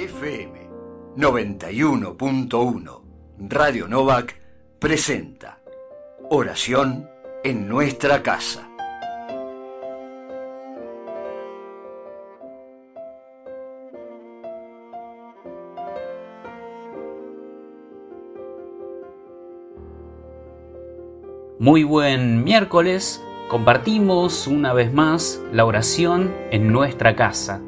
FM 91.1 Radio Novak presenta Oración en nuestra casa. Muy buen miércoles, compartimos una vez más la oración en nuestra casa.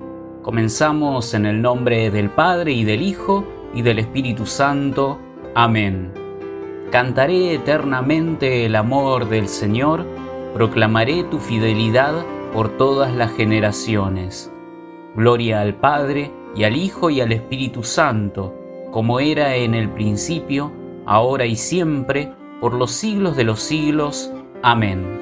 Comenzamos en el nombre del Padre y del Hijo y del Espíritu Santo. Amén. Cantaré eternamente el amor del Señor, proclamaré tu fidelidad por todas las generaciones. Gloria al Padre y al Hijo y al Espíritu Santo, como era en el principio, ahora y siempre, por los siglos de los siglos. Amén.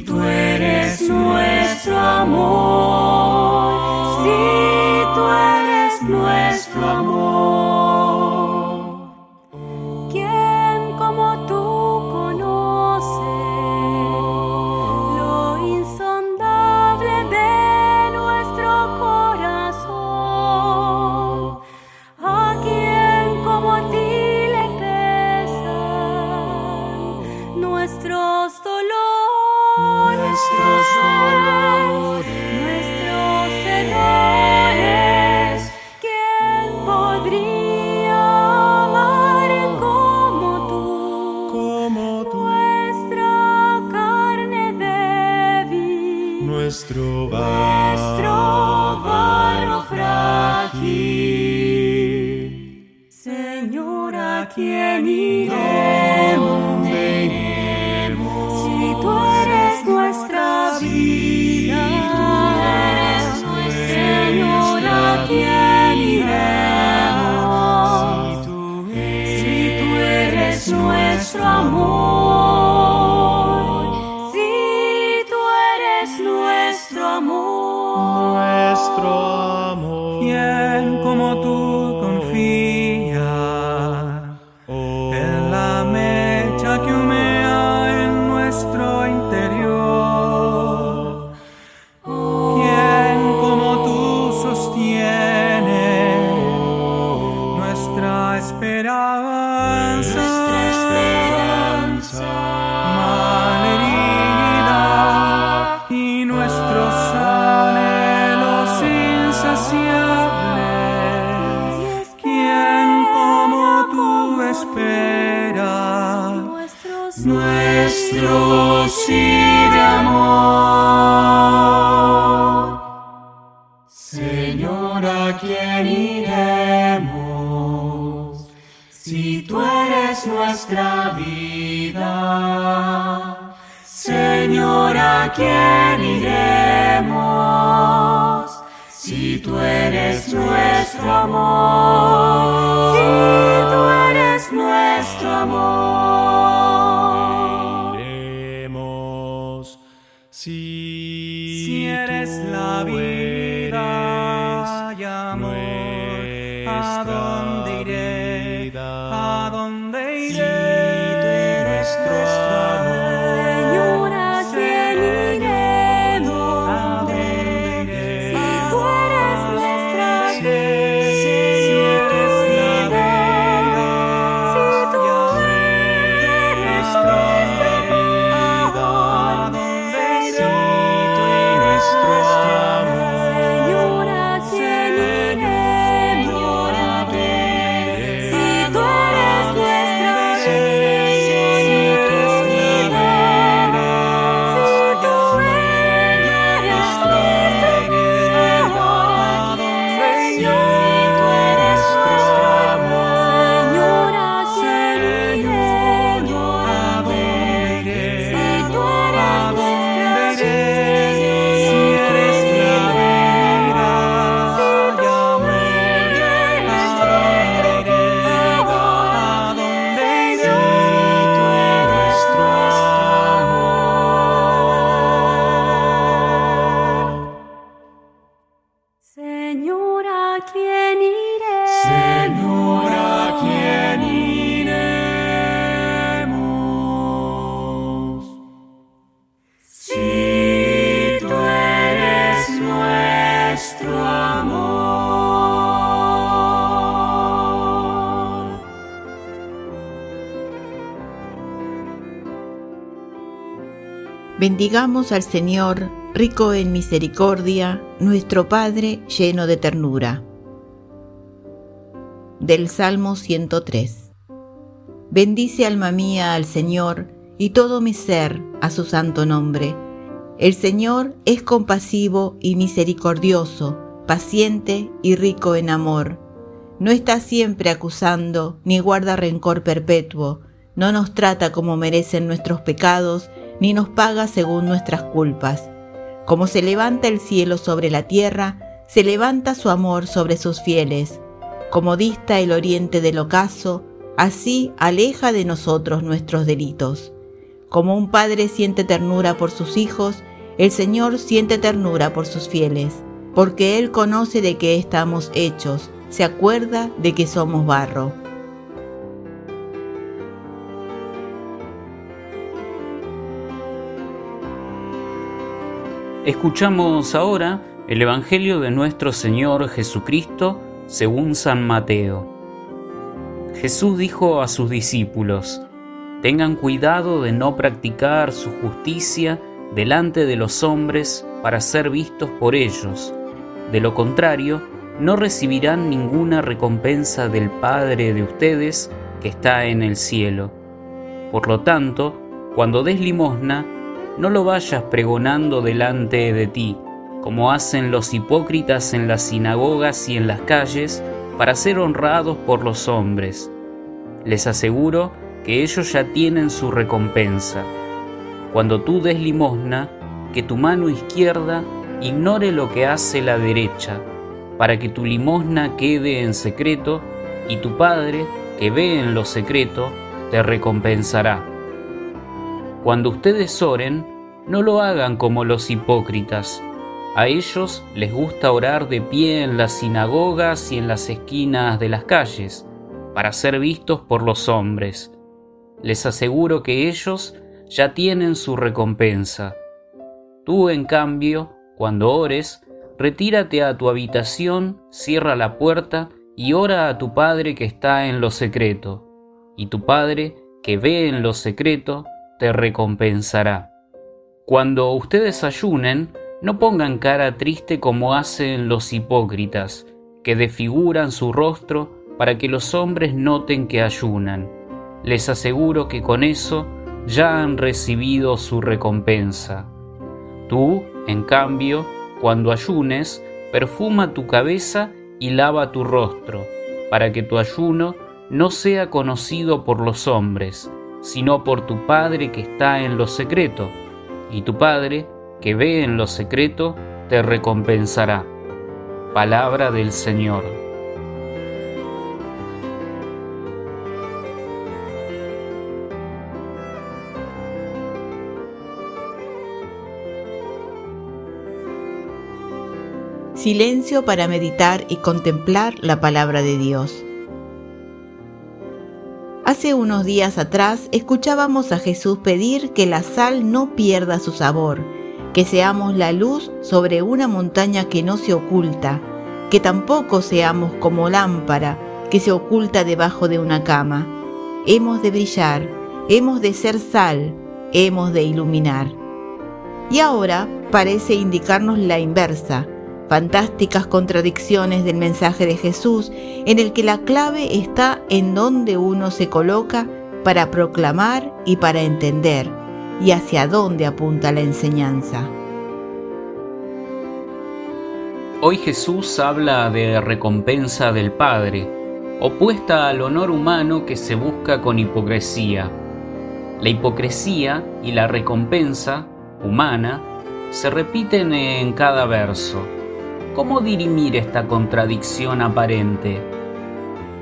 si tú eres nuestro amor? Si tú eres nuestro amor. Nuestro nuestro barro frágil. Señor, ¿a quién iremos? Si tú eres nuestra vida, Señor, ¿a quién iremos? Si tú eres nuestro amor, ¿Quién como tú nuestro sí de amor? Señor, ¿a quién iremos? Si tú eres nuestra vida. Señor, ¿a quién iremos? Si tú eres nuestro amor. Si tú eres nuestro amor. Nuestra quién iremos? Si tú eres nuestro amor. Bendigamos al Señor rico en misericordia, nuestro Padre lleno de ternura. Del Salmo 103. Bendice alma mía al Señor y todo mi ser a su santo nombre. El Señor es compasivo y misericordioso, paciente y rico en amor. No está siempre acusando, ni guarda rencor perpetuo, no nos trata como merecen nuestros pecados, ni nos paga según nuestras culpas. Como se levanta el cielo sobre la tierra, se levanta su amor sobre sus fieles. Como dista el oriente del ocaso, así aleja de nosotros nuestros delitos. Como un padre siente ternura por sus hijos, el Señor siente ternura por sus fieles, porque Él conoce de qué estamos hechos, se acuerda de que somos barro. Escuchamos ahora el Evangelio de nuestro Señor Jesucristo según San Mateo. Jesús dijo a sus discípulos, Tengan cuidado de no practicar su justicia delante de los hombres para ser vistos por ellos. De lo contrario, no recibirán ninguna recompensa del Padre de ustedes que está en el cielo. Por lo tanto, cuando des limosna, no lo vayas pregonando delante de ti, como hacen los hipócritas en las sinagogas y en las calles, para ser honrados por los hombres. Les aseguro que ellos ya tienen su recompensa. Cuando tú des limosna, que tu mano izquierda ignore lo que hace la derecha, para que tu limosna quede en secreto, y tu Padre, que ve en lo secreto, te recompensará. Cuando ustedes oren, no lo hagan como los hipócritas. A ellos les gusta orar de pie en las sinagogas y en las esquinas de las calles, para ser vistos por los hombres. Les aseguro que ellos ya tienen su recompensa. Tú, en cambio, cuando ores, retírate a tu habitación, cierra la puerta y ora a tu Padre que está en lo secreto, y tu Padre que ve en lo secreto te recompensará. Cuando ustedes ayunen, no pongan cara triste como hacen los hipócritas, que desfiguran su rostro para que los hombres noten que ayunan. Les aseguro que con eso ya han recibido su recompensa. Tú, en cambio, cuando ayunes, perfuma tu cabeza y lava tu rostro, para que tu ayuno no sea conocido por los hombres, sino por tu Padre que está en lo secreto, y tu Padre, que ve en lo secreto, te recompensará. Palabra del Señor. Silencio para meditar y contemplar la palabra de Dios. Hace unos días atrás escuchábamos a Jesús pedir que la sal no pierda su sabor, que seamos la luz sobre una montaña que no se oculta, que tampoco seamos como lámpara que se oculta debajo de una cama. Hemos de brillar, hemos de ser sal, hemos de iluminar. Y ahora parece indicarnos la inversa, fantásticas contradicciones del mensaje de Jesús, en el que la clave está en donde uno se coloca para proclamar y para entender, y hacia dónde apunta la enseñanza. Hoy Jesús habla de recompensa del Padre, opuesta al honor humano que se busca con hipocresía. La hipocresía y la recompensa humana se repiten en cada verso ¿Cómo dirimir esta contradicción aparente?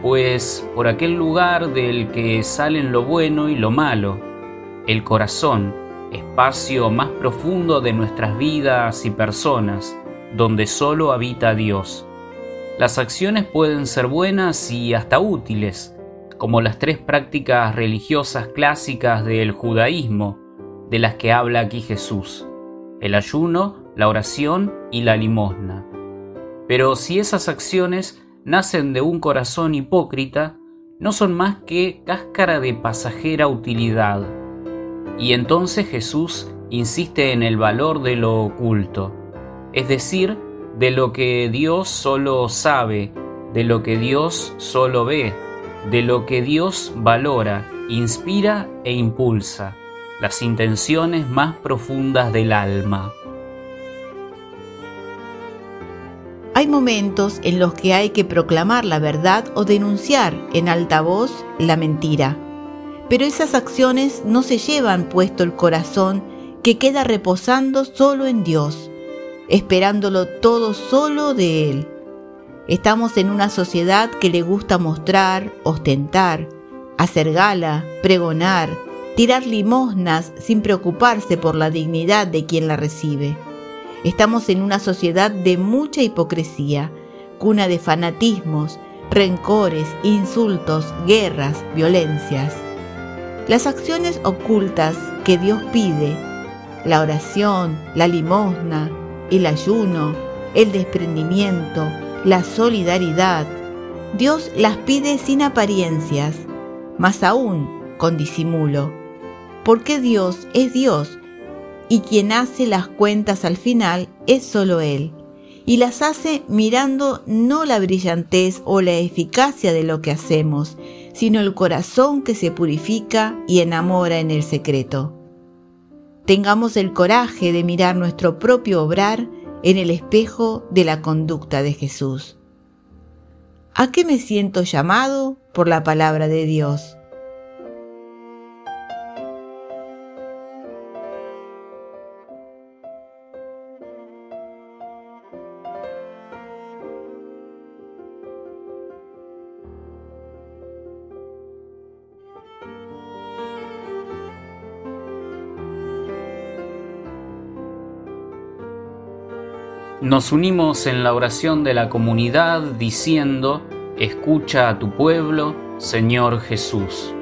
Pues por aquel lugar del que salen lo bueno y lo malo, el corazón, espacio más profundo de nuestras vidas y personas, donde solo habita Dios. Las acciones pueden ser buenas y hasta útiles, como las tres prácticas religiosas clásicas del judaísmo, de las que habla aquí Jesús, el ayuno, la oración y la limosna. Pero si esas acciones nacen de un corazón hipócrita, no son más que cáscara de pasajera utilidad. Y entonces Jesús insiste en el valor de lo oculto, es decir, de lo que Dios solo sabe, de lo que Dios solo ve, de lo que Dios valora, inspira e impulsa, las intenciones más profundas del alma. Hay momentos en los que hay que proclamar la verdad o denunciar en alta voz la mentira. Pero esas acciones no se llevan puesto el corazón que queda reposando solo en Dios, esperándolo todo solo de Él. Estamos en una sociedad que le gusta mostrar, ostentar, hacer gala, pregonar, tirar limosnas sin preocuparse por la dignidad de quien la recibe. Estamos en una sociedad de mucha hipocresía, cuna de fanatismos, rencores, insultos, guerras, violencias. Las acciones ocultas que Dios pide, la oración, la limosna, el ayuno, el desprendimiento, la solidaridad, Dios las pide sin apariencias, más aún con disimulo, porque Dios es Dios y quien hace las cuentas al final es solo Él, y las hace mirando no la brillantez o la eficacia de lo que hacemos, sino el corazón que se purifica y enamora en el secreto. Tengamos el coraje de mirar nuestro propio obrar en el espejo de la conducta de Jesús. ¿A qué me siento llamado por la palabra de Dios? Nos unimos en la oración de la comunidad diciendo, escucha a tu pueblo, Señor Jesús.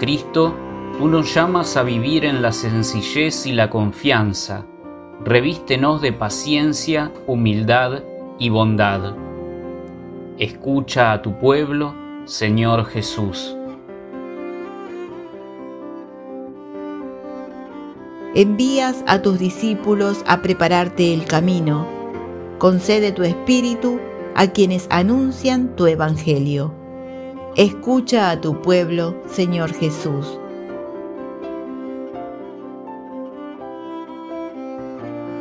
Cristo, tú nos llamas a vivir en la sencillez y la confianza. Revístenos de paciencia, humildad y bondad. Escucha a tu pueblo, Señor Jesús. Envías a tus discípulos a prepararte el camino. Concede tu espíritu a quienes anuncian tu evangelio. Escucha a tu pueblo, Señor Jesús.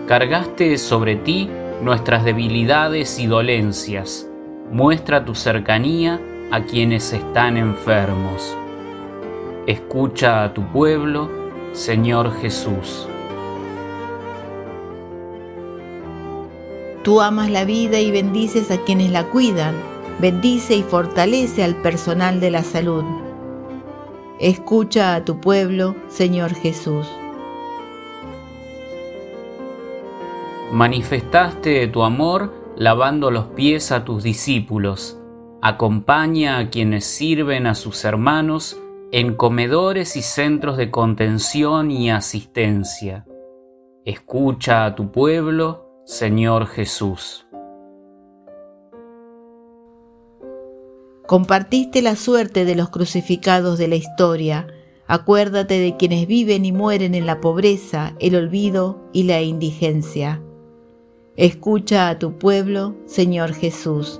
Cargaste sobre ti nuestras debilidades y dolencias. Muestra tu cercanía a quienes están enfermos. Escucha a tu pueblo, Señor Jesús. Tú amas la vida y bendices a quienes la cuidan. Bendice y fortalece al personal de la salud. Escucha a tu pueblo, Señor Jesús. Manifestaste tu amor lavando los pies a tus discípulos. Acompaña a quienes sirven a sus hermanos en comedores y centros de contención y asistencia. Escucha a tu pueblo, Señor Jesús. Compartiste la suerte de los crucificados de la historia. Acuérdate de quienes viven y mueren en la pobreza, el olvido y la indigencia. Escucha a tu pueblo, Señor Jesús.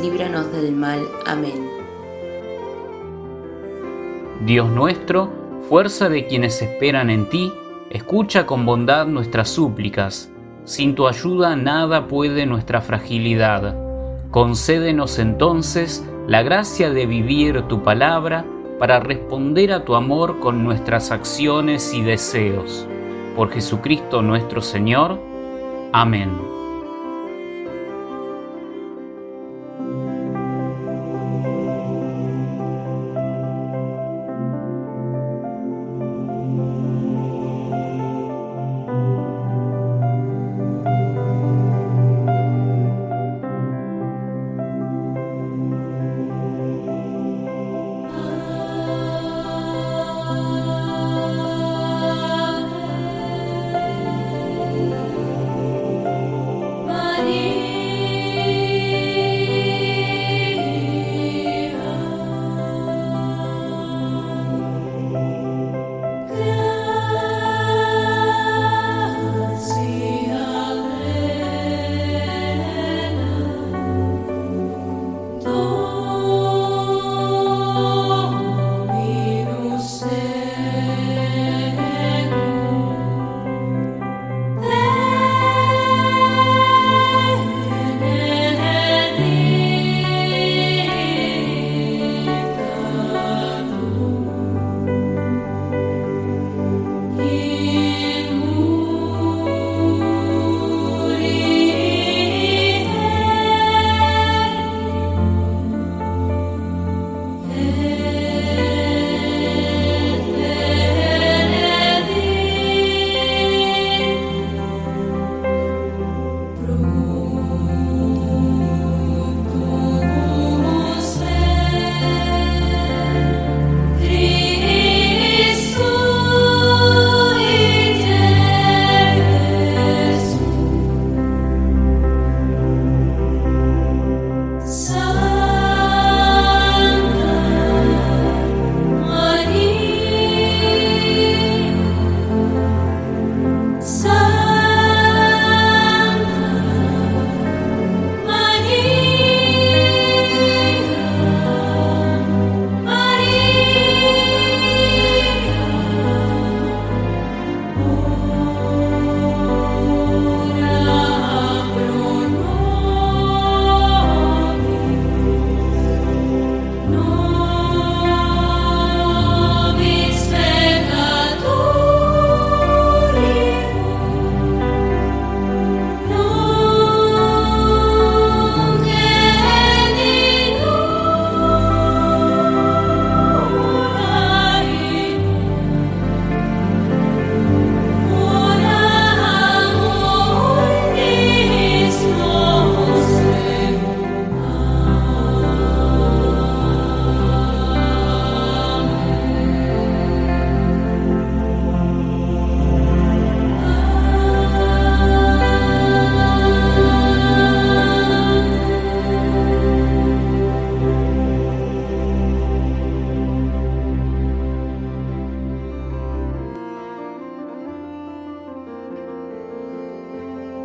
líbranos del mal. Amén. Dios nuestro, fuerza de quienes esperan en ti, escucha con bondad nuestras súplicas. Sin tu ayuda nada puede nuestra fragilidad. Concédenos entonces la gracia de vivir tu palabra para responder a tu amor con nuestras acciones y deseos. Por Jesucristo nuestro Señor. Amén.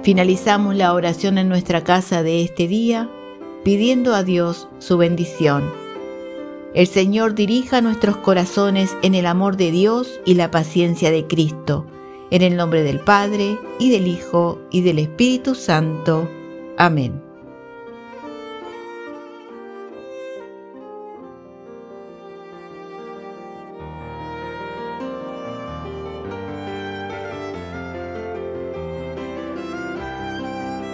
Finalizamos la oración en nuestra casa de este día pidiendo a Dios su bendición. El Señor dirija nuestros corazones en el amor de Dios y la paciencia de Cristo. En el nombre del Padre, y del Hijo, y del Espíritu Santo. Amén.